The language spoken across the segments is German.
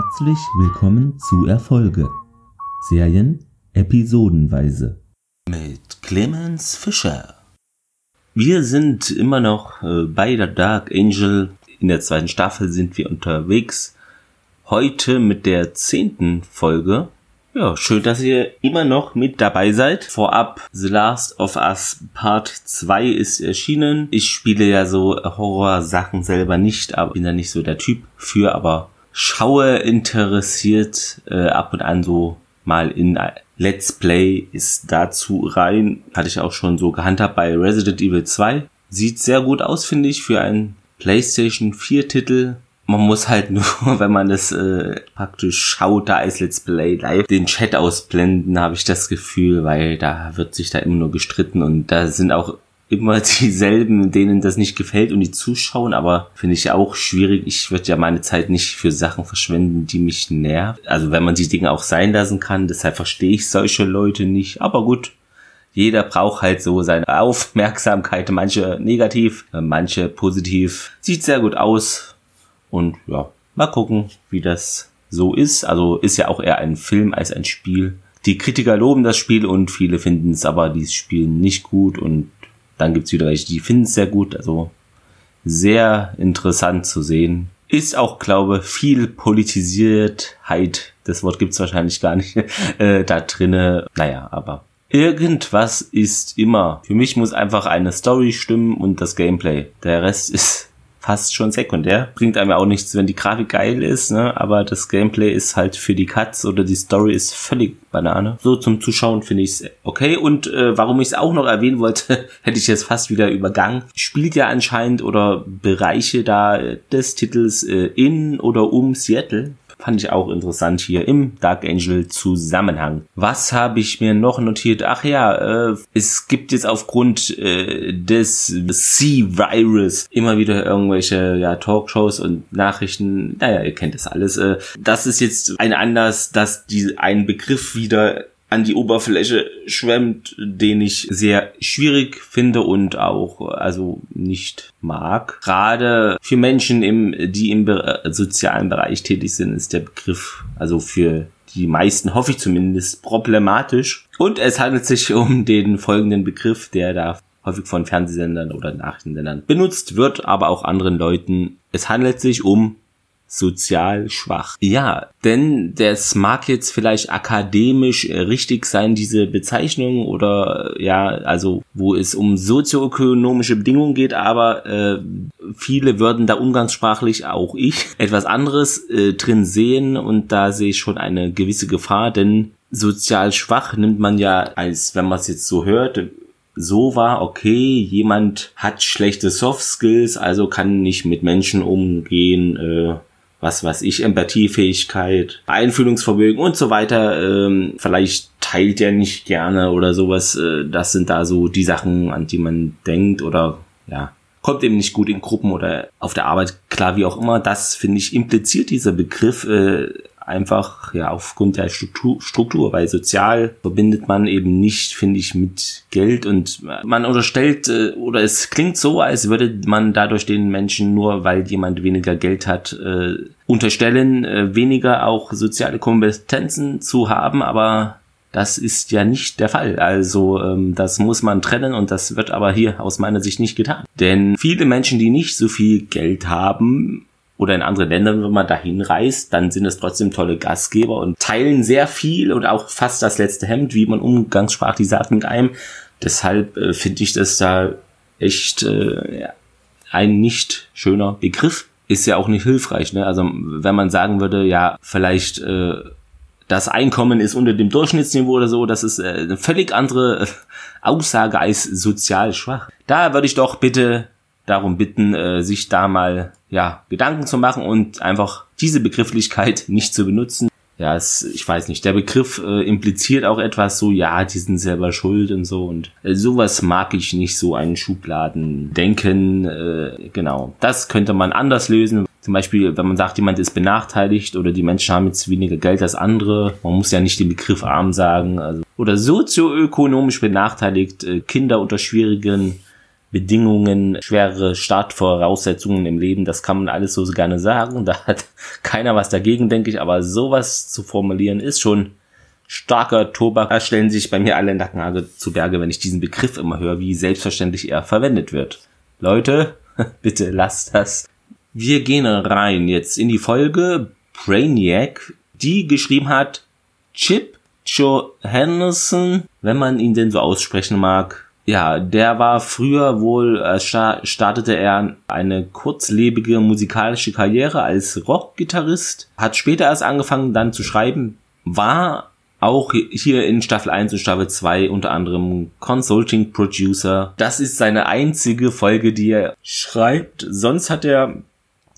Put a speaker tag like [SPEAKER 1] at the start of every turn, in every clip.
[SPEAKER 1] Herzlich willkommen zu Erfolge. Serien episodenweise.
[SPEAKER 2] Mit Clemens Fischer. Wir sind immer noch äh, bei der Dark Angel. In der zweiten Staffel sind wir unterwegs. Heute mit der zehnten Folge. Ja, schön, dass ihr immer noch mit dabei seid. Vorab, The Last of Us Part 2 ist erschienen. Ich spiele ja so Horror-Sachen selber nicht, aber bin da nicht so der Typ für, aber schaue interessiert äh, ab und an so mal in Let's Play ist dazu rein. Hatte ich auch schon so gehandhabt bei Resident Evil 2. Sieht sehr gut aus, finde ich, für einen PlayStation 4 Titel. Man muss halt nur, wenn man das äh, praktisch schaut, da als Let's Play live, den Chat ausblenden, habe ich das Gefühl, weil da wird sich da immer nur gestritten und da sind auch immer dieselben, denen das nicht gefällt und die zuschauen, aber finde ich auch schwierig. Ich würde ja meine Zeit nicht für Sachen verschwenden, die mich nerven. Also wenn man die Dinge auch sein lassen kann, deshalb verstehe ich solche Leute nicht. Aber gut, jeder braucht halt so seine Aufmerksamkeit, manche negativ, manche positiv. Sieht sehr gut aus und ja, mal gucken, wie das so ist. Also ist ja auch eher ein Film als ein Spiel. Die Kritiker loben das Spiel und viele finden es aber dieses Spiel nicht gut und dann gibt's wieder welche, die finden es sehr gut. Also sehr interessant zu sehen. Ist auch, glaube viel Politisiertheit, das Wort gibt's wahrscheinlich gar nicht, äh, da drinne. Naja, aber irgendwas ist immer. Für mich muss einfach eine Story stimmen und das Gameplay. Der Rest ist fast schon sekundär. Bringt einem ja auch nichts, wenn die Grafik geil ist, ne? aber das Gameplay ist halt für die Cuts oder die Story ist völlig Banane. So zum Zuschauen finde ich es okay. Und äh, warum ich es auch noch erwähnen wollte, hätte ich jetzt fast wieder übergangen. Spielt ja anscheinend oder Bereiche da des Titels äh, in oder um Seattle. Fand ich auch interessant hier im Dark Angel Zusammenhang. Was habe ich mir noch notiert? Ach ja, äh, es gibt jetzt aufgrund äh, des C-Virus immer wieder irgendwelche ja, Talkshows und Nachrichten. Naja, ihr kennt das alles. Äh, das ist jetzt ein Anlass, dass die ein Begriff wieder an die Oberfläche schwemmt, den ich sehr schwierig finde und auch also nicht mag. Gerade für Menschen, im, die im sozialen Bereich tätig sind, ist der Begriff also für die meisten, hoffe ich zumindest, problematisch. Und es handelt sich um den folgenden Begriff, der da häufig von Fernsehsendern oder Nachrichtensendern benutzt wird, aber auch anderen Leuten. Es handelt sich um sozial schwach. Ja, denn das mag jetzt vielleicht akademisch richtig sein, diese Bezeichnung oder ja, also wo es um sozioökonomische Bedingungen geht, aber äh, viele würden da umgangssprachlich auch ich etwas anderes äh, drin sehen und da sehe ich schon eine gewisse Gefahr, denn sozial schwach nimmt man ja als, wenn man es jetzt so hört, so war, okay, jemand hat schlechte Soft Skills, also kann nicht mit Menschen umgehen, äh, was weiß ich, Empathiefähigkeit, Einfühlungsvermögen und so weiter. Ähm, vielleicht teilt er nicht gerne oder sowas. Äh, das sind da so die Sachen, an die man denkt oder ja, kommt eben nicht gut in Gruppen oder auf der Arbeit klar, wie auch immer. Das finde ich impliziert dieser Begriff äh, einfach ja aufgrund der Struktur, Struktur, weil sozial verbindet man eben nicht, finde ich, mit Geld und man unterstellt äh, oder es klingt so, als würde man dadurch den Menschen nur, weil jemand weniger Geld hat, äh, unterstellen, äh, weniger auch soziale Kompetenzen zu haben, aber das ist ja nicht der Fall. Also ähm, das muss man trennen und das wird aber hier aus meiner Sicht nicht getan. Denn viele Menschen, die nicht so viel Geld haben, oder in andere Länder, wenn man dahin reist, dann sind es trotzdem tolle Gastgeber und teilen sehr viel und auch fast das letzte Hemd, wie man umgangssprachlich sagt, mit einem. Deshalb äh, finde ich das da echt äh, ein nicht schöner Begriff. Ist ja auch nicht hilfreich. Ne? Also wenn man sagen würde, ja, vielleicht äh, das Einkommen ist unter dem Durchschnittsniveau oder so, das ist äh, eine völlig andere Aussage als sozial schwach. Da würde ich doch bitte darum bitten, äh, sich da mal ja Gedanken zu machen und einfach diese Begrifflichkeit nicht zu benutzen. Ja, es, ich weiß nicht, der Begriff äh, impliziert auch etwas so, ja, die sind selber schuld und so und äh, sowas mag ich nicht so einen Schubladen denken. Äh, genau, das könnte man anders lösen. Zum Beispiel, wenn man sagt, jemand ist benachteiligt oder die Menschen haben jetzt weniger Geld als andere, man muss ja nicht den Begriff arm sagen. Also, oder sozioökonomisch benachteiligt, äh, Kinder unter schwierigen Bedingungen, schwere Startvoraussetzungen im Leben, das kann man alles so gerne sagen. Da hat keiner was dagegen, denke ich, aber sowas zu formulieren ist schon starker Tobak. Da stellen sich bei mir alle Nackenhage zu Berge, wenn ich diesen Begriff immer höre, wie selbstverständlich er verwendet wird. Leute, bitte lasst das. Wir gehen rein jetzt in die Folge Brainiac, die geschrieben hat Chip Johannesson, wenn man ihn denn so aussprechen mag. Ja, der war früher wohl, äh, startete er eine kurzlebige musikalische Karriere als Rockgitarrist, hat später erst angefangen dann zu schreiben, war auch hier in Staffel 1 und Staffel 2 unter anderem Consulting Producer. Das ist seine einzige Folge, die er schreibt. Sonst hat er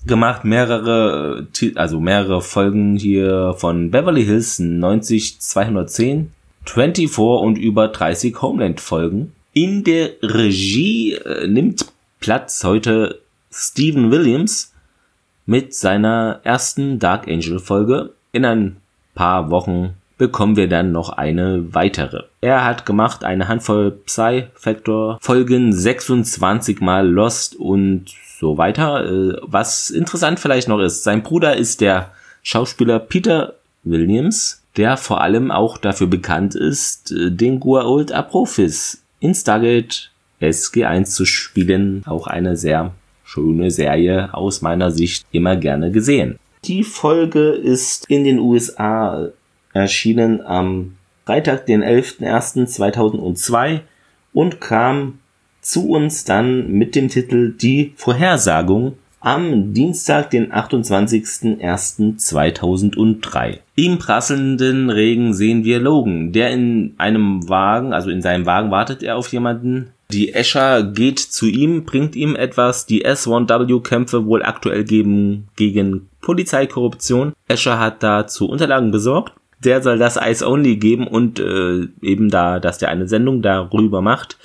[SPEAKER 2] gemacht mehrere, also mehrere Folgen hier von Beverly Hills 90 210, 24 und über 30 Homeland Folgen. In der Regie äh, nimmt Platz heute Steven Williams mit seiner ersten Dark Angel Folge. In ein paar Wochen bekommen wir dann noch eine weitere. Er hat gemacht eine Handvoll Psy Factor Folgen, 26 mal Lost und so weiter. Äh, was interessant vielleicht noch ist, sein Bruder ist der Schauspieler Peter Williams, der vor allem auch dafür bekannt ist, äh, den Guault Apophis in Stargate SG1 zu spielen. Auch eine sehr schöne Serie aus meiner Sicht immer gerne gesehen. Die Folge ist in den USA erschienen am Freitag, den 11.01.2002 und kam zu uns dann mit dem Titel Die Vorhersagung am Dienstag, den 28.01.2003. Im prasselnden Regen sehen wir Logan, der in einem Wagen, also in seinem Wagen wartet er auf jemanden. Die Escher geht zu ihm, bringt ihm etwas. Die S1W Kämpfe wohl aktuell geben gegen Polizeikorruption. Escher hat dazu Unterlagen besorgt. Der soll das Ice Only geben und äh, eben da, dass der eine Sendung darüber macht.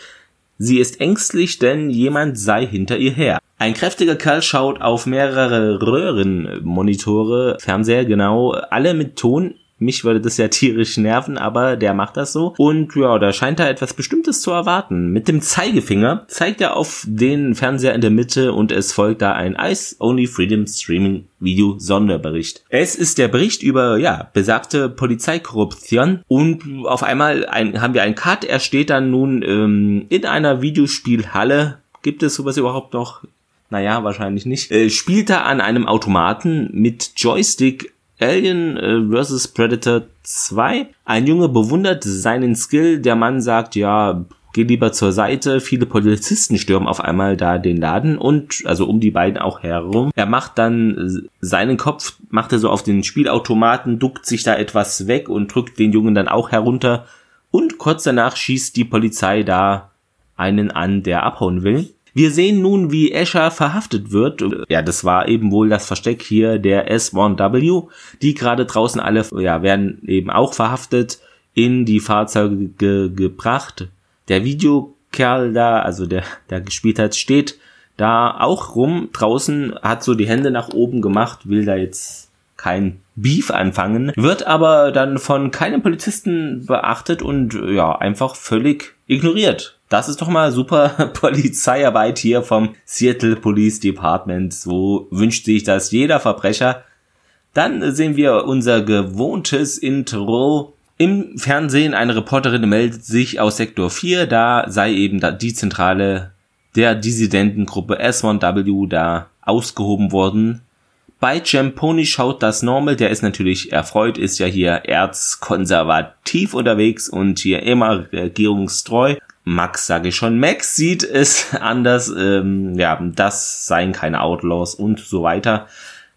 [SPEAKER 2] Sie ist ängstlich, denn jemand sei hinter ihr her. Ein kräftiger Kerl schaut auf mehrere Röhrenmonitore, Fernseher genau, alle mit Ton mich würde das ja tierisch nerven, aber der macht das so. Und ja, da scheint er etwas Bestimmtes zu erwarten. Mit dem Zeigefinger zeigt er auf den Fernseher in der Mitte und es folgt da ein Ice Only Freedom Streaming Video Sonderbericht. Es ist der Bericht über, ja, besagte Polizeikorruption und auf einmal ein, haben wir einen Cut. Er steht dann nun ähm, in einer Videospielhalle. Gibt es sowas überhaupt noch? Naja, wahrscheinlich nicht. Äh, spielt er an einem Automaten mit Joystick Alien äh, vs. Predator 2. Ein Junge bewundert seinen Skill. Der Mann sagt, ja, geh lieber zur Seite. Viele Polizisten stürmen auf einmal da den Laden und also um die beiden auch herum. Er macht dann seinen Kopf, macht er so auf den Spielautomaten, duckt sich da etwas weg und drückt den Jungen dann auch herunter. Und kurz danach schießt die Polizei da einen an, der abhauen will. Wir sehen nun, wie Escher verhaftet wird. Ja, das war eben wohl das Versteck hier der S1W. Die gerade draußen alle, ja, werden eben auch verhaftet, in die Fahrzeuge ge gebracht. Der Videokerl da, also der, der gespielt hat, steht da auch rum draußen, hat so die Hände nach oben gemacht, will da jetzt kein Beef anfangen, wird aber dann von keinem Polizisten beachtet und ja, einfach völlig ignoriert. Das ist doch mal super Polizeiarbeit hier vom Seattle Police Department. So wünscht sich das jeder Verbrecher. Dann sehen wir unser gewohntes Intro. Im Fernsehen eine Reporterin meldet sich aus Sektor 4, da sei eben die Zentrale der Dissidentengruppe S1W da ausgehoben worden. Bei Champoni schaut das Normal, der ist natürlich erfreut, ist ja hier erzkonservativ unterwegs und hier immer regierungstreu. Max sage ich schon. Max sieht es anders. Ähm, ja, das seien keine Outlaws und so weiter.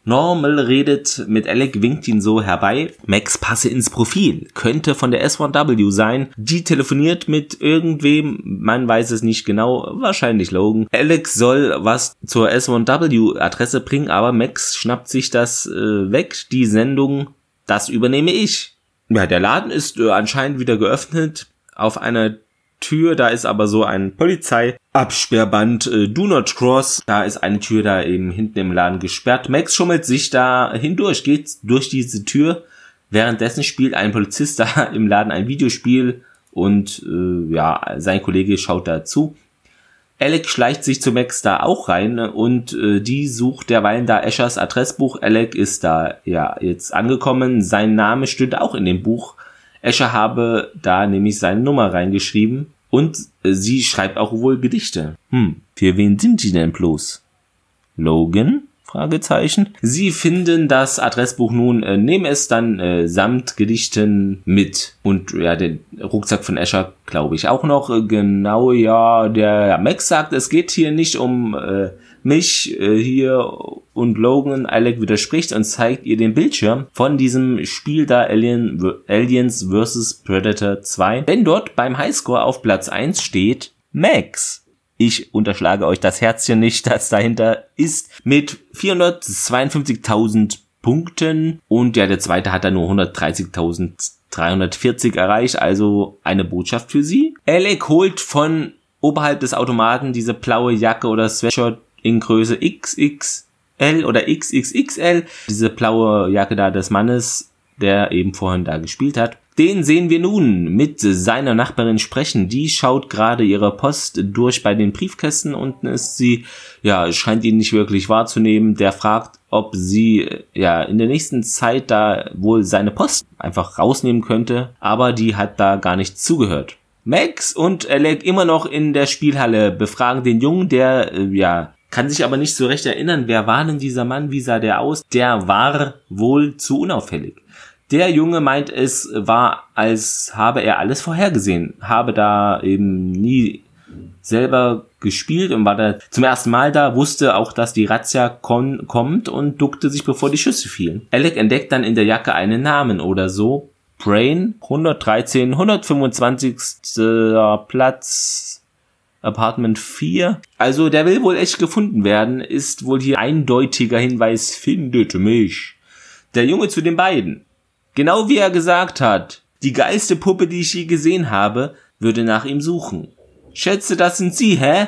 [SPEAKER 2] Normal redet mit Alec, winkt ihn so herbei. Max passe ins Profil. Könnte von der S1W sein. Die telefoniert mit irgendwem. Man weiß es nicht genau. Wahrscheinlich Logan. Alex soll was zur S1W Adresse bringen, aber Max schnappt sich das äh, weg. Die Sendung, das übernehme ich. Ja, der Laden ist äh, anscheinend wieder geöffnet. Auf einer Tür, da ist aber so ein Polizeiabsperrband, äh, Do Not Cross, da ist eine Tür da eben hinten im Laden gesperrt. Max schummelt sich da hindurch, geht durch diese Tür. Währenddessen spielt ein Polizist da im Laden ein Videospiel und äh, ja, sein Kollege schaut dazu. Alec schleicht sich zu Max da auch rein und äh, die sucht derweil da Eschers Adressbuch. Alec ist da ja jetzt angekommen. Sein Name stünde auch in dem Buch. Escher habe da nämlich seine Nummer reingeschrieben und äh, sie schreibt auch wohl Gedichte. Hm, für wen sind die denn bloß? Logan? Fragezeichen. Sie finden das Adressbuch nun, äh, nehmen es dann äh, samt Gedichten mit. Und ja, den Rucksack von Escher glaube ich auch noch. Äh, genau, ja, der Max sagt, es geht hier nicht um äh, mich äh, hier und Logan. Alec widerspricht und zeigt ihr den Bildschirm von diesem Spiel da Alien, Aliens vs. Predator 2. Wenn dort beim Highscore auf Platz 1 steht Max. Ich unterschlage euch das Herzchen nicht, das dahinter ist, mit 452.000 Punkten. Und ja, der zweite hat da nur 130.340 erreicht, also eine Botschaft für sie. Alec holt von oberhalb des Automaten diese blaue Jacke oder Sweatshirt in Größe XXL oder XXXL. Diese blaue Jacke da des Mannes, der eben vorhin da gespielt hat. Den sehen wir nun mit seiner Nachbarin sprechen. Die schaut gerade ihre Post durch bei den Briefkästen. Unten ist sie, ja, scheint ihn nicht wirklich wahrzunehmen. Der fragt, ob sie, ja, in der nächsten Zeit da wohl seine Post einfach rausnehmen könnte. Aber die hat da gar nicht zugehört. Max und Alec immer noch in der Spielhalle befragen den Jungen, der, äh, ja, kann sich aber nicht so recht erinnern, wer war denn dieser Mann, wie sah der aus? Der war wohl zu unauffällig. Der Junge meint, es war, als habe er alles vorhergesehen, habe da eben nie selber gespielt und war da zum ersten Mal da, wusste auch, dass die Razzia kommt und duckte sich, bevor die Schüsse fielen. Alec entdeckt dann in der Jacke einen Namen oder so. Brain, 113, 125. Platz, Apartment 4. Also der will wohl echt gefunden werden, ist wohl hier eindeutiger Hinweis, findet mich. Der Junge zu den beiden. Genau wie er gesagt hat, die geilste Puppe, die ich je gesehen habe, würde nach ihm suchen. Schätze, das sind Sie, hä?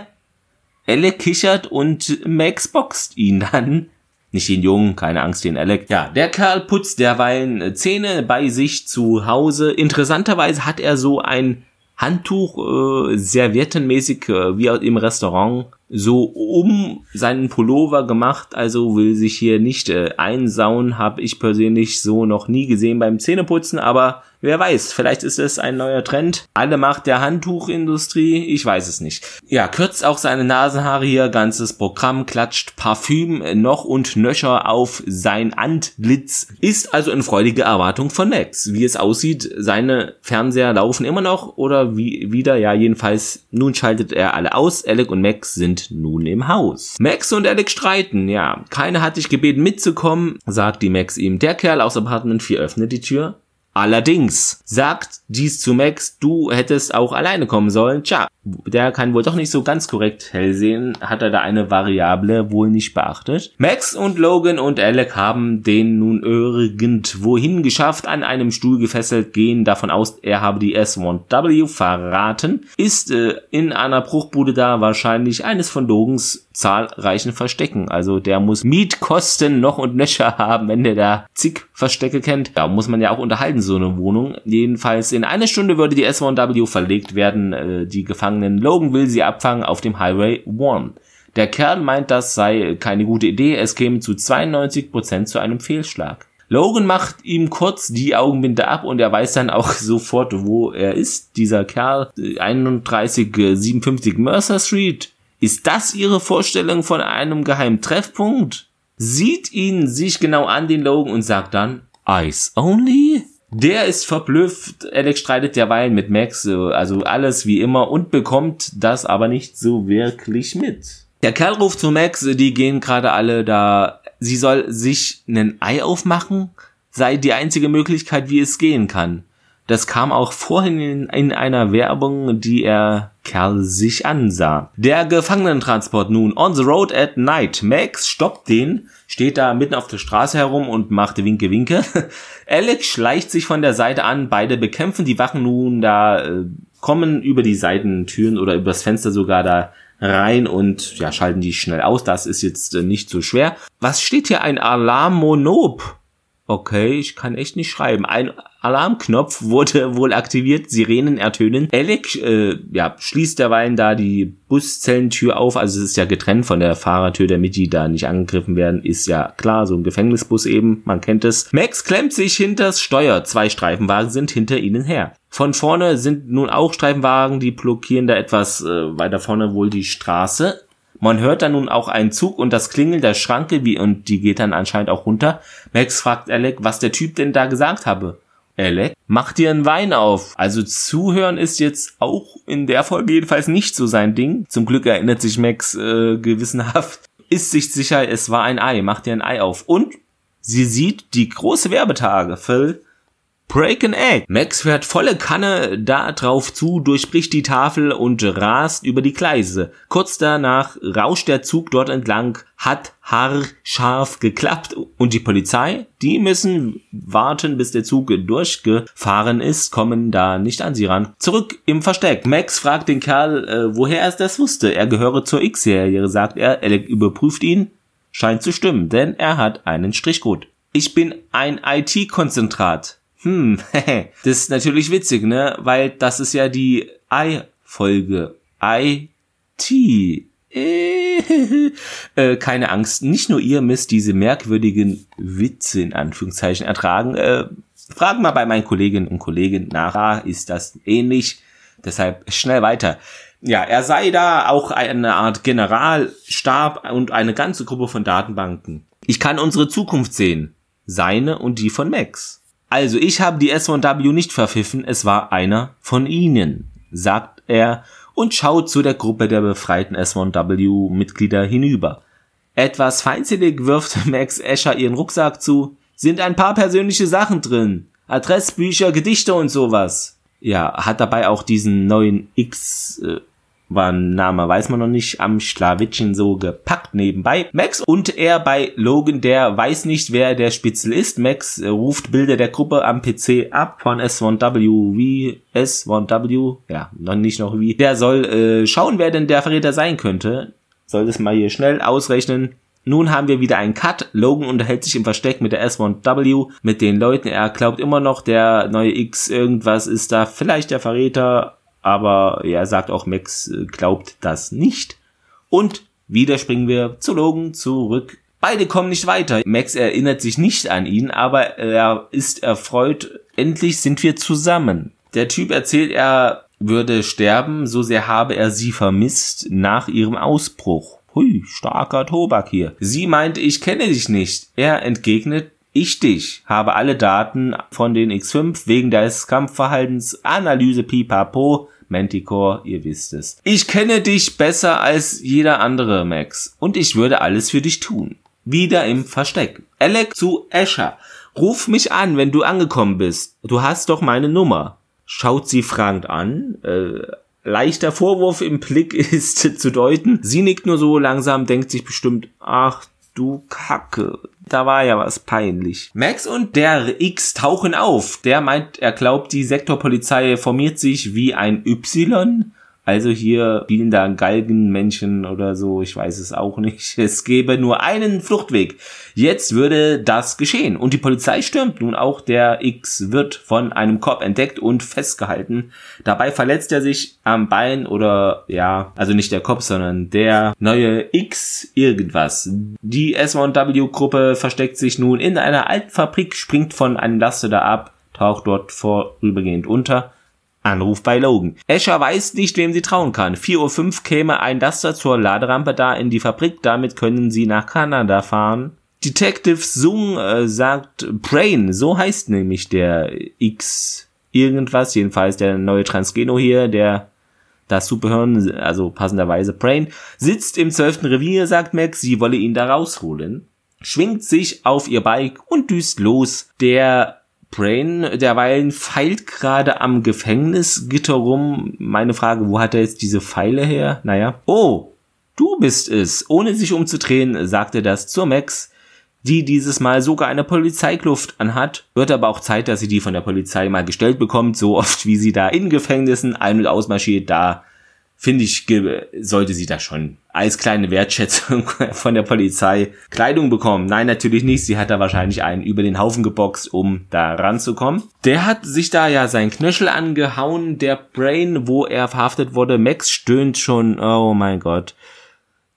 [SPEAKER 2] Elle kichert und Max boxt ihn dann. Nicht den Jungen, keine Angst, den Alec. Ja, der Kerl putzt derweilen Zähne bei sich zu Hause. Interessanterweise hat er so ein Handtuch, äh, serviettenmäßig, äh, wie im Restaurant, so um seinen Pullover gemacht, also will sich hier nicht äh, einsauen, habe ich persönlich so noch nie gesehen beim Zähneputzen, aber wer weiß, vielleicht ist es ein neuer Trend. Alle macht der Handtuchindustrie, ich weiß es nicht. Ja, kürzt auch seine Nasenhaare hier, ganzes Programm, klatscht Parfüm noch und nöcher auf sein Antlitz, ist also in freudige Erwartung von Max. Wie es aussieht, seine Fernseher laufen immer noch oder wie wieder, ja jedenfalls, nun schaltet er alle aus, Alec und Max sind nun im Haus. Max und Alec streiten, ja. Keiner hat dich gebeten mitzukommen, sagt die Max ihm. Der Kerl aus Apartment 4 öffnet die Tür. Allerdings sagt dies zu Max, du hättest auch alleine kommen sollen. Tja, der kann wohl doch nicht so ganz korrekt hell sehen, hat er da eine Variable wohl nicht beachtet. Max und Logan und Alec haben den nun irgendwohin geschafft, an einem Stuhl gefesselt, gehen davon aus, er habe die S1W verraten, ist äh, in einer Bruchbude da wahrscheinlich eines von Logans zahlreichen Verstecken. Also der muss Mietkosten noch und nöcher haben, wenn der da zig Verstecke kennt. Da muss man ja auch unterhalten, so eine Wohnung. Jedenfalls in einer Stunde würde die S1W verlegt werden. Äh, die Gefangenen Logan will sie abfangen auf dem Highway 1. Der Kerl meint, das sei keine gute Idee. Es käme zu 92% zu einem Fehlschlag. Logan macht ihm kurz die Augenbinde ab und er weiß dann auch sofort, wo er ist. Dieser Kerl, 3157 Mercer Street. Ist das Ihre Vorstellung von einem geheimen Treffpunkt? Sieht ihn sich genau an, den Logan, und sagt dann, Ice only? Der ist verblüfft. Alex streitet derweil mit Max, also alles wie immer, und bekommt das aber nicht so wirklich mit. Der Kerl ruft zu Max, die gehen gerade alle da. Sie soll sich ein Ei aufmachen, sei die einzige Möglichkeit, wie es gehen kann. Das kam auch vorhin in, in einer Werbung, die er Kerl sich ansah. Der Gefangenentransport nun on the road at night. Max stoppt den, steht da mitten auf der Straße herum und macht Winke Winke. Alex schleicht sich von der Seite an, beide bekämpfen die Wachen nun da, äh, kommen über die Seitentüren oder übers Fenster sogar da rein und ja, schalten die schnell aus. Das ist jetzt äh, nicht so schwer. Was steht hier? Ein Alarmonop. Okay, ich kann echt nicht schreiben. Ein Alarmknopf wurde wohl aktiviert, Sirenen ertönen. Alec äh, ja, schließt derweil da die Buszellentür auf, also es ist ja getrennt von der Fahrertür, damit die da nicht angegriffen werden, ist ja klar, so ein Gefängnisbus eben, man kennt es. Max klemmt sich hinters Steuer, zwei Streifenwagen sind hinter ihnen her. Von vorne sind nun auch Streifenwagen, die blockieren da etwas äh, weiter vorne wohl die Straße. Man hört dann nun auch einen Zug und das Klingeln der Schranke, wie, und die geht dann anscheinend auch runter. Max fragt Alec, was der Typ denn da gesagt habe. Alec, mach dir einen Wein auf. Also zuhören ist jetzt auch in der Folge jedenfalls nicht so sein Ding. Zum Glück erinnert sich Max äh, gewissenhaft. Ist sich sicher, es war ein Ei. Mach dir ein Ei auf. Und sie sieht die große Werbetage. Phil Break an Egg. Max fährt volle Kanne da drauf zu, durchbricht die Tafel und rast über die Gleise. Kurz danach rauscht der Zug dort entlang, hat haarscharf geklappt und die Polizei, die müssen warten, bis der Zug durchgefahren ist, kommen da nicht an sie ran. Zurück im Versteck. Max fragt den Kerl, äh, woher er das wusste. Er gehöre zur X-Serie, sagt er. Er überprüft ihn. Scheint zu stimmen, denn er hat einen Strichcode. Ich bin ein IT-Konzentrat. Hm, das ist natürlich witzig, ne? Weil das ist ja die I-Folge. IT. äh, keine Angst, nicht nur ihr müsst diese merkwürdigen Witze in Anführungszeichen ertragen. Äh, frag mal bei meinen Kolleginnen und Kollegen nach, ah, ist das ähnlich? Deshalb schnell weiter. Ja, er sei da auch eine Art Generalstab und eine ganze Gruppe von Datenbanken. Ich kann unsere Zukunft sehen. Seine und die von Max. Also, ich habe die S1W nicht verpfiffen, es war einer von ihnen, sagt er und schaut zu der Gruppe der befreiten S1W-Mitglieder hinüber. Etwas feindselig wirft Max Escher ihren Rucksack zu. Sind ein paar persönliche Sachen drin. Adressbücher, Gedichte und sowas. Ja, hat dabei auch diesen neuen X, äh, war Name, weiß man noch nicht, am Schlawittchen so gepackt nebenbei. Max und er bei Logan, der weiß nicht, wer der Spitzel ist. Max äh, ruft Bilder der Gruppe am PC ab von S1W wie S1W, ja, noch nicht noch wie. Der soll äh, schauen, wer denn der Verräter sein könnte. Soll das mal hier schnell ausrechnen. Nun haben wir wieder einen Cut. Logan unterhält sich im Versteck mit der S1W, mit den Leuten. Er glaubt immer noch, der neue X irgendwas ist da vielleicht der Verräter, aber er sagt auch, Max äh, glaubt das nicht. Und wieder springen wir zu Logan zurück. Beide kommen nicht weiter. Max erinnert sich nicht an ihn, aber er ist erfreut. Endlich sind wir zusammen. Der Typ erzählt, er würde sterben, so sehr habe er sie vermisst nach ihrem Ausbruch. Hui, starker Tobak hier. Sie meint, ich kenne dich nicht. Er entgegnet, ich dich, habe alle Daten von den X5 wegen des Kampfverhaltens, Analyse pipapo, Manticore, ihr wisst es. Ich kenne dich besser als jeder andere, Max, und ich würde alles für dich tun. Wieder im Versteck. Alec zu Escher. Ruf mich an, wenn du angekommen bist. Du hast doch meine Nummer. Schaut sie fragend an. Äh, leichter Vorwurf im Blick ist zu deuten. Sie nickt nur so langsam, denkt sich bestimmt, ach du Kacke. Da war ja was peinlich. Max und der X tauchen auf. Der meint, er glaubt, die Sektorpolizei formiert sich wie ein Y also hier spielen da Galgenmännchen oder so, ich weiß es auch nicht. Es gäbe nur einen Fluchtweg. Jetzt würde das geschehen. Und die Polizei stürmt nun auch. Der X wird von einem Cop entdeckt und festgehalten. Dabei verletzt er sich am Bein oder ja, also nicht der Cop, sondern der neue X irgendwas. Die S1W-Gruppe versteckt sich nun in einer alten Fabrik, springt von einem Laster da ab, taucht dort vorübergehend unter Anruf bei Logan. Escher weiß nicht, wem sie trauen kann. 4.05 Uhr käme ein Laster zur Laderampe da in die Fabrik, damit können sie nach Kanada fahren. Detective Sung äh, sagt Brain, so heißt nämlich der X irgendwas, jedenfalls der neue Transgeno hier, der das Superhirn, also passenderweise Brain, sitzt im zwölften Revier, sagt Max, sie wolle ihn da rausholen, schwingt sich auf ihr Bike und düst los. Der Brain derweilen feilt gerade am Gefängnisgitter rum. Meine Frage, wo hat er jetzt diese Pfeile her? Naja. Oh, du bist es. Ohne sich umzudrehen, sagt er das zur Max, die dieses Mal sogar eine Polizeikluft anhat. Wird aber auch Zeit, dass sie die von der Polizei mal gestellt bekommt, so oft wie sie da in Gefängnissen ein- und ausmarschiert, da finde ich, sollte sie da schon als kleine Wertschätzung von der Polizei Kleidung bekommen. Nein, natürlich nicht. Sie hat da wahrscheinlich einen über den Haufen geboxt, um da ranzukommen. Der hat sich da ja sein Knöchel angehauen, der Brain, wo er verhaftet wurde. Max stöhnt schon, oh mein Gott.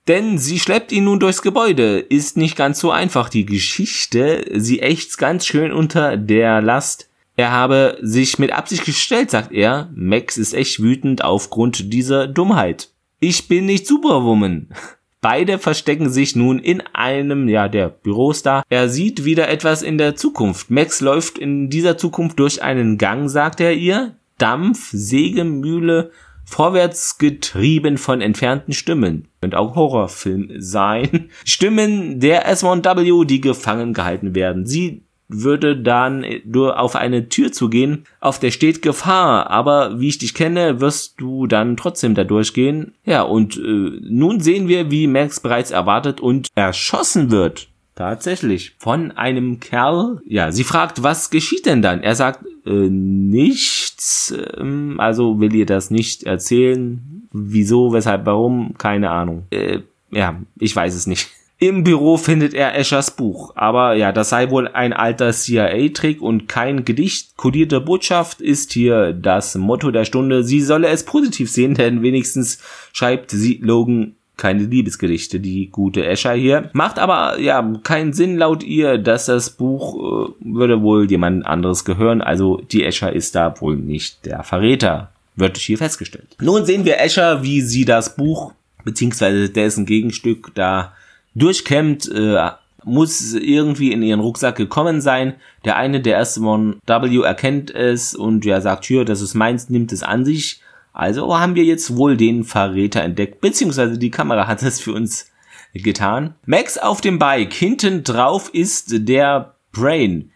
[SPEAKER 2] Denn sie schleppt ihn nun durchs Gebäude. Ist nicht ganz so einfach die Geschichte. Sie ächzt ganz schön unter der Last. Er habe sich mit Absicht gestellt, sagt er. Max ist echt wütend aufgrund dieser Dummheit. Ich bin nicht Superwoman. Beide verstecken sich nun in einem, ja, der Büros da. Er sieht wieder etwas in der Zukunft. Max läuft in dieser Zukunft durch einen Gang, sagt er ihr. Dampf, Sägemühle, vorwärts getrieben von entfernten Stimmen. Könnte auch Horrorfilm sein. Stimmen der S1W, die gefangen gehalten werden. Sie würde dann nur auf eine Tür zugehen, auf der steht Gefahr, aber wie ich dich kenne, wirst du dann trotzdem da durchgehen. Ja, und äh, nun sehen wir, wie Max bereits erwartet und erschossen wird. Tatsächlich. Von einem Kerl. Ja, sie fragt, was geschieht denn dann? Er sagt, äh, nichts. Ähm, also will ihr das nicht erzählen. Wieso, weshalb, warum? Keine Ahnung. Äh, ja, ich weiß es nicht. Im Büro findet er Eschers Buch, aber ja, das sei wohl ein alter CIA-Trick und kein Gedicht. Kodierte Botschaft ist hier das Motto der Stunde. Sie solle es positiv sehen, denn wenigstens schreibt sie Logan keine Liebesgedichte, die gute Escher hier. Macht aber ja keinen Sinn laut ihr, dass das Buch äh, würde wohl jemand anderes gehören. Also die Escher ist da wohl nicht der Verräter, wird hier festgestellt. Nun sehen wir Escher, wie sie das Buch beziehungsweise dessen Gegenstück da durchkämmt, äh, muss irgendwie in ihren Rucksack gekommen sein. Der eine, der erste Mon W erkennt es und ja sagt, hier, das ist meins, nimmt es an sich. Also haben wir jetzt wohl den Verräter entdeckt, beziehungsweise die Kamera hat es für uns getan. Max auf dem Bike, hinten drauf ist der Brain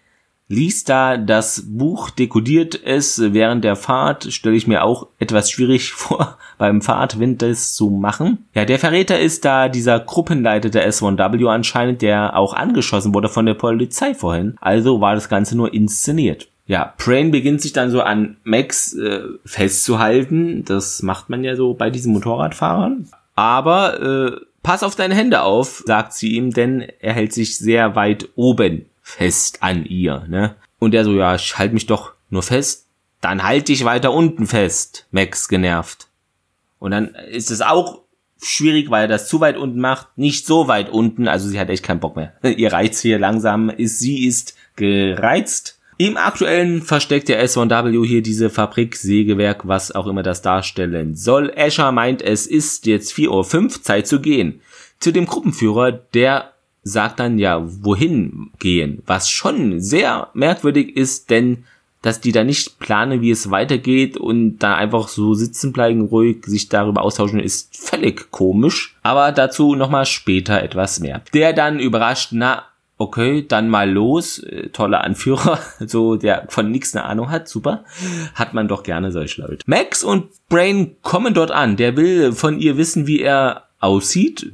[SPEAKER 2] liest da das Buch, dekodiert es während der Fahrt, stelle ich mir auch etwas schwierig vor, beim Fahrtwind das zu machen. Ja, der Verräter ist da dieser Gruppenleiter der S1W anscheinend, der auch angeschossen wurde von der Polizei vorhin. Also war das Ganze nur inszeniert. Ja, Brain beginnt sich dann so an Max äh, festzuhalten. Das macht man ja so bei diesen Motorradfahrern. Aber äh, pass auf deine Hände auf, sagt sie ihm, denn er hält sich sehr weit oben fest an ihr, ne? Und er so, ja, ich halt mich doch nur fest. Dann halt dich weiter unten fest, Max genervt. Und dann ist es auch schwierig, weil er das zu weit unten macht, nicht so weit unten, also sie hat echt keinen Bock mehr. Ihr Reiz hier langsam ist, sie ist gereizt. Im aktuellen versteckt der S1W hier diese Fabriksägewerk, was auch immer das darstellen soll. Escher meint, es ist jetzt 4.05 Uhr, Zeit zu gehen. Zu dem Gruppenführer, der sagt dann ja, wohin gehen, was schon sehr merkwürdig ist, denn dass die da nicht planen, wie es weitergeht und da einfach so sitzen bleiben, ruhig sich darüber austauschen, ist völlig komisch. Aber dazu nochmal später etwas mehr. Der dann überrascht, na, okay, dann mal los, äh, toller Anführer, so der von nichts eine Ahnung hat, super, hat man doch gerne solche Leute. Max und Brain kommen dort an, der will von ihr wissen, wie er aussieht,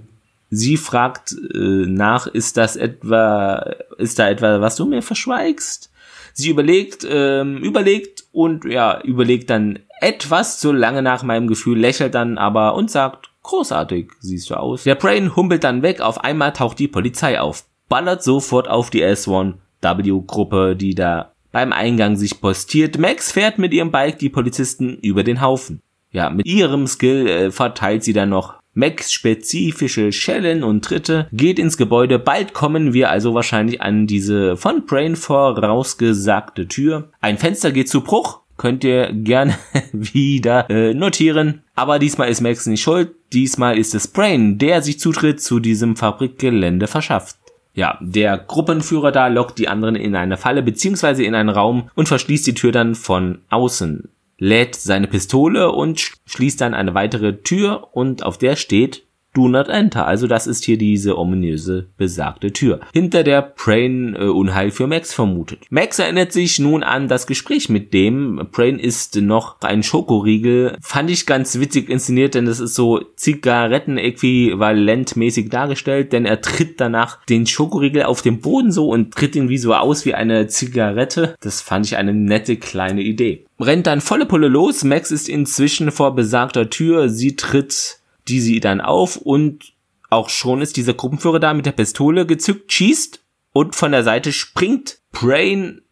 [SPEAKER 2] Sie fragt äh, nach, ist das etwa, ist da etwa, was du mir verschweigst? Sie überlegt, ähm, überlegt und ja, überlegt dann etwas zu lange nach meinem Gefühl, lächelt dann aber und sagt, großartig siehst du aus. Der Brain humpelt dann weg, auf einmal taucht die Polizei auf, ballert sofort auf die S1W-Gruppe, die da beim Eingang sich postiert. Max fährt mit ihrem Bike die Polizisten über den Haufen. Ja, mit ihrem Skill äh, verteilt sie dann noch Mac-spezifische Schellen und Tritte, geht ins Gebäude. Bald kommen wir also wahrscheinlich an diese von Brain vorausgesagte Tür. Ein Fenster geht zu Bruch. Könnt ihr gerne wieder äh, notieren. Aber diesmal ist Max nicht schuld. Diesmal ist es Brain, der sich Zutritt zu diesem Fabrikgelände verschafft. Ja, der Gruppenführer da lockt die anderen in eine Falle beziehungsweise in einen Raum und verschließt die Tür dann von außen lädt seine Pistole und schließt dann eine weitere Tür und auf der steht Do not enter. Also das ist hier diese ominöse besagte Tür, hinter der Brain äh, Unheil für Max vermutet. Max erinnert sich nun an das Gespräch mit dem. Brain ist noch ein Schokoriegel. Fand ich ganz witzig inszeniert, denn das ist so Zigaretten-äquivalent-mäßig dargestellt, denn er tritt danach den Schokoriegel auf den Boden so und tritt ihn wie so aus wie eine Zigarette. Das fand ich eine nette kleine Idee. Rennt dann volle Pulle los. Max ist inzwischen vor besagter Tür. Sie tritt die sie dann auf und auch schon ist dieser Gruppenführer da mit der Pistole gezückt, schießt und von der Seite springt Brain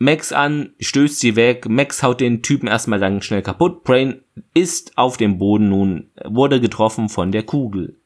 [SPEAKER 2] Max an, stößt sie weg. Max haut den Typen erstmal dann schnell kaputt. Brain ist auf dem Boden nun, wurde getroffen von der Kugel.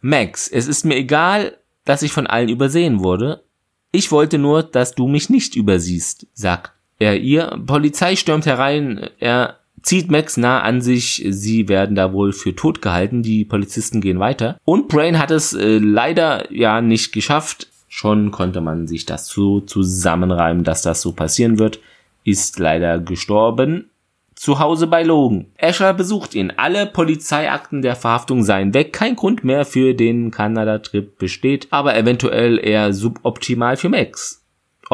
[SPEAKER 2] Max, es ist mir egal, dass ich von allen übersehen wurde. Ich wollte nur, dass du mich nicht übersiehst, sagt er ihr. Polizei stürmt herein. Er zieht Max nah an sich. Sie werden da wohl für tot gehalten. Die Polizisten gehen weiter. Und Brain hat es äh, leider ja nicht geschafft. Schon konnte man sich das so zusammenreimen, dass das so passieren wird. Ist leider gestorben. Zu Hause bei Logan. Asher besucht ihn. Alle Polizeiakten der Verhaftung seien weg. Kein Grund mehr für den Kanada-Trip besteht, aber eventuell eher suboptimal für Max.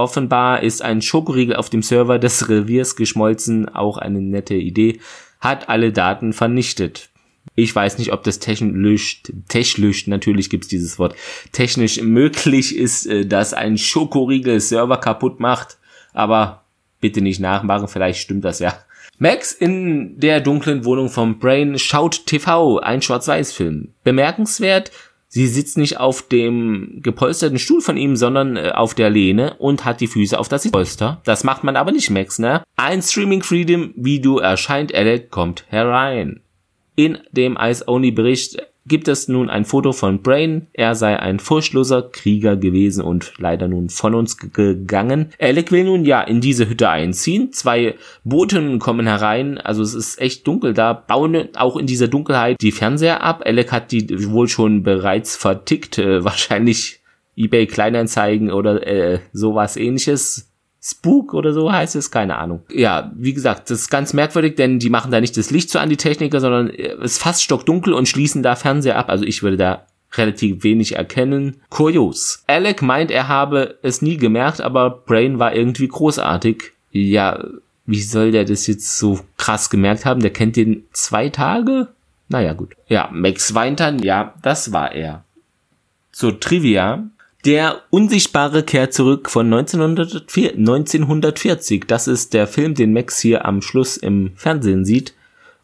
[SPEAKER 2] Offenbar ist ein Schokoriegel auf dem Server des Reviers geschmolzen, auch eine nette Idee, hat alle Daten vernichtet. Ich weiß nicht, ob das technisch, technisch, natürlich gibt's dieses Wort, technisch möglich ist, äh, dass ein Schokoriegel Server kaputt macht, aber bitte nicht nachmachen, vielleicht stimmt das ja. Max in der dunklen Wohnung vom Brain schaut TV, ein Schwarz-Weiß-Film. Bemerkenswert, Sie sitzt nicht auf dem gepolsterten Stuhl von ihm, sondern äh, auf der Lehne und hat die Füße auf das Polster. Das macht man aber nicht, Max, ne? Ein Streaming Freedom Video erscheint, Alec kommt herein. In dem Ice-Only-Bericht gibt es nun ein Foto von Brain. Er sei ein furchtloser Krieger gewesen und leider nun von uns gegangen. Alec will nun ja in diese Hütte einziehen. Zwei Boten kommen herein. Also es ist echt dunkel da. Bauen auch in dieser Dunkelheit die Fernseher ab. Alec hat die wohl schon bereits vertickt. Äh, wahrscheinlich eBay Kleinanzeigen oder äh, sowas ähnliches Spook oder so heißt es, keine Ahnung. Ja, wie gesagt, das ist ganz merkwürdig, denn die machen da nicht das Licht so an die Techniker, sondern es ist fast stockdunkel und schließen da Fernseher ab. Also ich würde da relativ wenig erkennen. Kurios. Alec meint, er habe es nie gemerkt, aber Brain war irgendwie großartig. Ja, wie soll der das jetzt so krass gemerkt haben? Der kennt den zwei Tage? Naja, gut. Ja, Max weint dann, ja, das war er. Zur Trivia. Der Unsichtbare kehrt zurück von 1940. Das ist der Film, den Max hier am Schluss im Fernsehen sieht.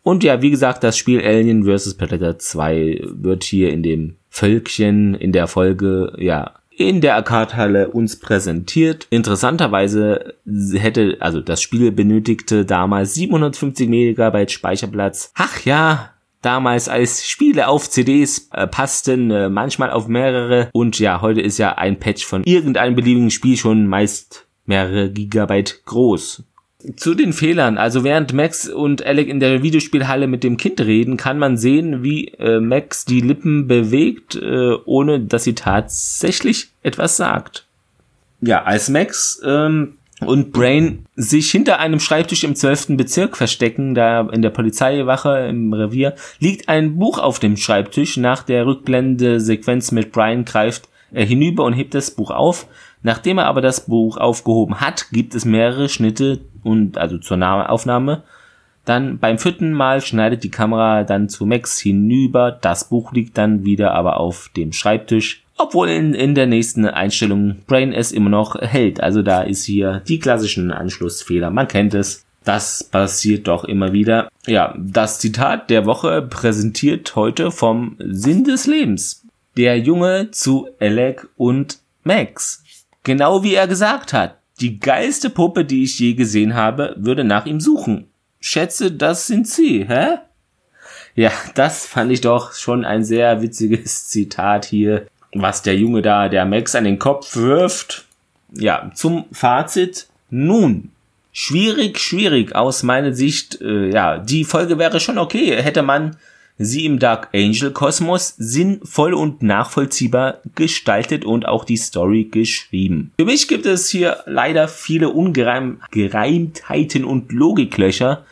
[SPEAKER 2] Und ja, wie gesagt, das Spiel Alien vs. Predator 2 wird hier in dem Völkchen in der Folge, ja, in der Arcade-Halle uns präsentiert. Interessanterweise hätte, also das Spiel benötigte damals 750 Megabyte Speicherplatz. Ach ja, damals als Spiele auf CDs äh, passten, äh, manchmal auf mehrere. Und ja, heute ist ja ein Patch von irgendeinem beliebigen Spiel schon meist mehrere Gigabyte groß. Zu den Fehlern. Also während Max und Alec in der Videospielhalle mit dem Kind reden, kann man sehen, wie äh, Max die Lippen bewegt, äh, ohne dass sie tatsächlich etwas sagt. Ja, als Max ähm, und Brain sich hinter einem Schreibtisch im 12. Bezirk verstecken, da in der Polizeiwache im Revier, liegt ein Buch auf dem Schreibtisch. Nach der Rückblende-Sequenz mit Brian greift er hinüber und hebt das Buch auf. Nachdem er aber das Buch aufgehoben hat, gibt es mehrere Schnitte und also zur Aufnahme. Dann beim vierten Mal schneidet die Kamera dann zu Max hinüber. Das Buch liegt dann wieder aber auf dem Schreibtisch obwohl in, in der nächsten Einstellung Brain es immer noch hält. Also da ist hier die klassischen Anschlussfehler. Man kennt es. Das passiert doch immer wieder. Ja, das Zitat der Woche präsentiert heute vom Sinn des Lebens. Der Junge zu Alec und Max. Genau wie er gesagt hat. Die geilste Puppe, die ich je gesehen habe, würde nach ihm suchen. Schätze, das sind sie, hä? Ja, das fand ich doch schon ein sehr witziges Zitat hier was der Junge da, der Max an den Kopf wirft. Ja, zum Fazit. Nun, schwierig, schwierig aus meiner Sicht. Äh, ja, die Folge wäre schon okay, hätte man sie im Dark Angel Kosmos sinnvoll und nachvollziehbar gestaltet und auch die Story geschrieben. Für mich gibt es hier leider viele Ungereimtheiten und Logiklöcher.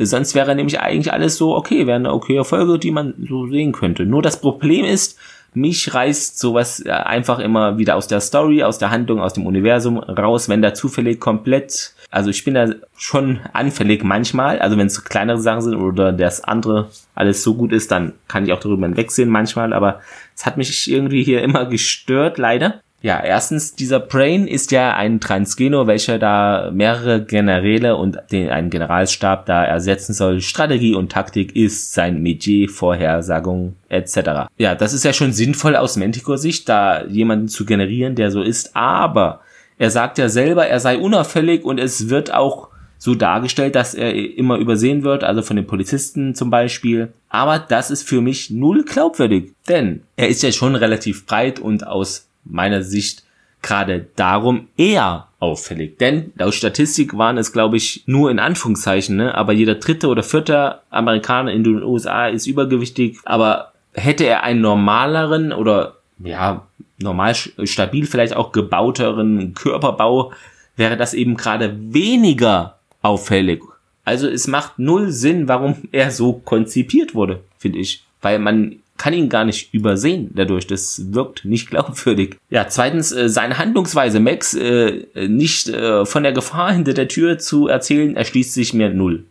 [SPEAKER 2] Sonst wäre nämlich eigentlich alles so okay, wäre eine okaye Folge, die man so sehen könnte. Nur das Problem ist, mich reißt sowas äh, einfach immer wieder aus der Story, aus der Handlung, aus dem Universum raus, wenn da zufällig komplett, also ich bin da schon anfällig manchmal, also wenn es kleinere Sachen sind oder das andere alles so gut ist, dann kann ich auch darüber hinwegsehen manchmal, aber es hat mich irgendwie hier immer gestört, leider. Ja, erstens, dieser Brain ist ja ein Transgeno, welcher da mehrere Generäle und den, einen Generalstab da ersetzen soll. Strategie und Taktik ist sein Metier, Vorhersagung etc. Ja, das ist ja schon sinnvoll aus Manticore-Sicht, da jemanden zu generieren, der so ist, aber er sagt ja selber, er sei unauffällig und es wird auch so dargestellt, dass er immer übersehen wird, also von den Polizisten zum Beispiel. Aber das ist für mich null glaubwürdig, denn er ist ja schon relativ breit und aus meiner Sicht gerade darum eher auffällig. Denn laut Statistik waren es, glaube ich, nur in Anführungszeichen, ne? aber jeder dritte oder vierte Amerikaner in den USA ist übergewichtig. Aber hätte er einen normaleren oder ja, normal stabil vielleicht auch gebauteren Körperbau, wäre das eben gerade weniger auffällig. Also es macht null Sinn, warum er so konzipiert wurde, finde ich. Weil man kann ihn gar nicht übersehen dadurch. Das wirkt nicht glaubwürdig. Ja, zweitens, äh, seine Handlungsweise, Max äh, nicht äh, von der Gefahr hinter der Tür zu erzählen, erschließt sich mir null.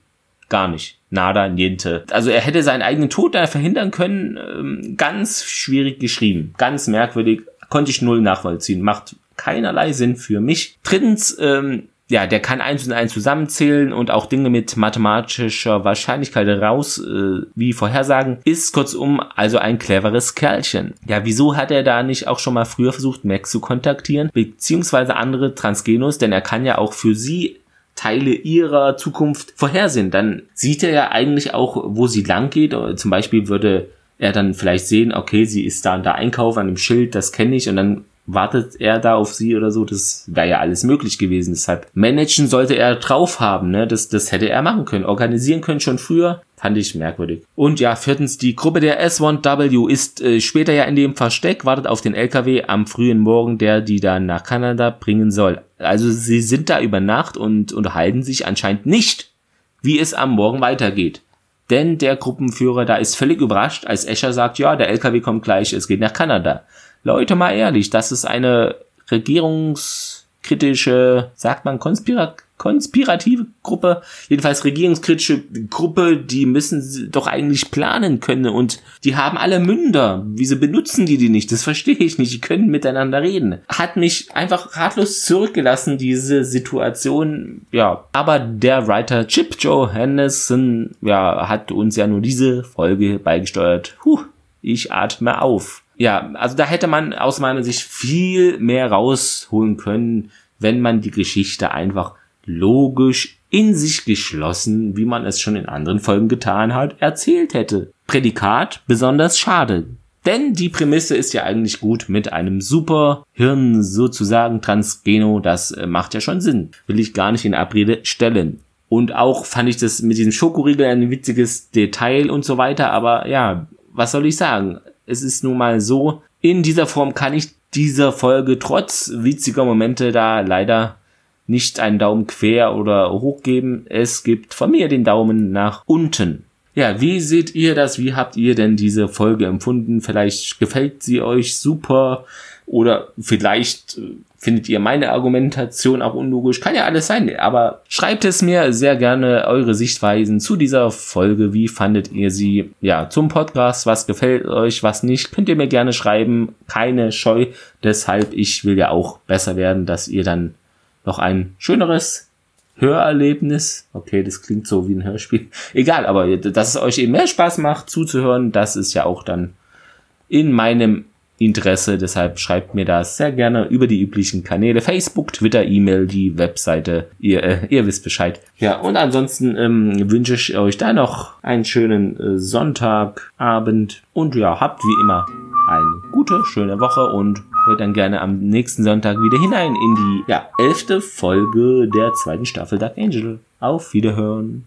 [SPEAKER 2] Gar nicht. Nada, niente. Also er hätte seinen eigenen Tod da verhindern können. Ähm, ganz schwierig geschrieben. Ganz merkwürdig. Konnte ich null nachvollziehen. Macht keinerlei Sinn für mich. Drittens, ähm, ja, der kann eins und eins zusammenzählen und auch Dinge mit mathematischer Wahrscheinlichkeit raus, äh, wie vorhersagen, ist kurzum also ein cleveres Kerlchen. Ja, wieso hat er da nicht auch schon mal früher versucht, Max zu kontaktieren, beziehungsweise andere Transgenos, denn er kann ja auch für sie Teile ihrer Zukunft vorhersehen. Dann sieht er ja eigentlich auch, wo sie lang geht. Zum Beispiel würde er dann vielleicht sehen, okay, sie ist da und da einkaufen an dem Schild, das kenne ich und dann wartet er da auf sie oder so, das wäre ja alles möglich gewesen. Deshalb managen sollte er drauf haben, ne? Das, das hätte er machen können, organisieren können schon früher. Fand ich merkwürdig. Und ja, viertens, die Gruppe der S1W ist äh, später ja in dem Versteck, wartet auf den LKW am frühen Morgen, der die dann nach Kanada bringen soll. Also sie sind da über Nacht und unterhalten sich anscheinend nicht, wie es am Morgen weitergeht. Denn der Gruppenführer da ist völlig überrascht, als Escher sagt, ja, der LKW kommt gleich, es geht nach Kanada. Leute, mal ehrlich, das ist eine regierungskritische, sagt man, konspira konspirative Gruppe, jedenfalls regierungskritische Gruppe, die müssen doch eigentlich planen können und die haben alle Münder. Wieso benutzen die die nicht? Das verstehe ich nicht. Die können miteinander reden. Hat mich einfach ratlos zurückgelassen, diese Situation. Ja, aber der Writer Chip Johannesson, ja, hat uns ja nur diese Folge beigesteuert. Huh, ich atme auf ja, also da hätte man aus meiner Sicht viel mehr rausholen können, wenn man die Geschichte einfach logisch in sich geschlossen, wie man es schon in anderen Folgen getan hat, erzählt hätte. Prädikat besonders schade. Denn die Prämisse ist ja eigentlich gut mit einem super Hirn sozusagen Transgeno, das äh, macht ja schon Sinn. Will ich gar nicht in Abrede stellen. Und auch fand ich das mit diesem Schokoriegel ein witziges Detail und so weiter, aber ja, was soll ich sagen? Es ist nun mal so, in dieser Form kann ich dieser Folge trotz witziger Momente da leider nicht einen Daumen quer oder hoch geben. Es gibt von mir den Daumen nach unten. Ja, wie seht ihr das? Wie habt ihr denn diese Folge empfunden? Vielleicht gefällt sie euch super oder vielleicht äh, findet ihr meine Argumentation auch unlogisch. Kann ja alles sein, aber schreibt es mir sehr gerne eure Sichtweisen zu dieser Folge. Wie fandet ihr sie? Ja, zum Podcast. Was gefällt euch, was nicht? Könnt ihr mir gerne schreiben. Keine Scheu. Deshalb, ich will ja auch besser werden, dass ihr dann noch ein schöneres Hörerlebnis. Okay, das klingt so wie ein Hörspiel. Egal, aber dass es euch eben mehr Spaß macht zuzuhören, das ist ja auch dann in meinem Interesse. Deshalb schreibt mir das sehr gerne über die üblichen Kanäle. Facebook, Twitter, E-Mail, die Webseite. Ihr, äh, ihr wisst Bescheid. Ja, und ansonsten ähm, wünsche ich euch da noch einen schönen äh, Sonntagabend. Und ja, habt wie immer eine gute, schöne Woche und hört dann gerne am nächsten Sonntag wieder hinein in die ja, elfte Folge der zweiten Staffel Dark Angel. Auf Wiederhören.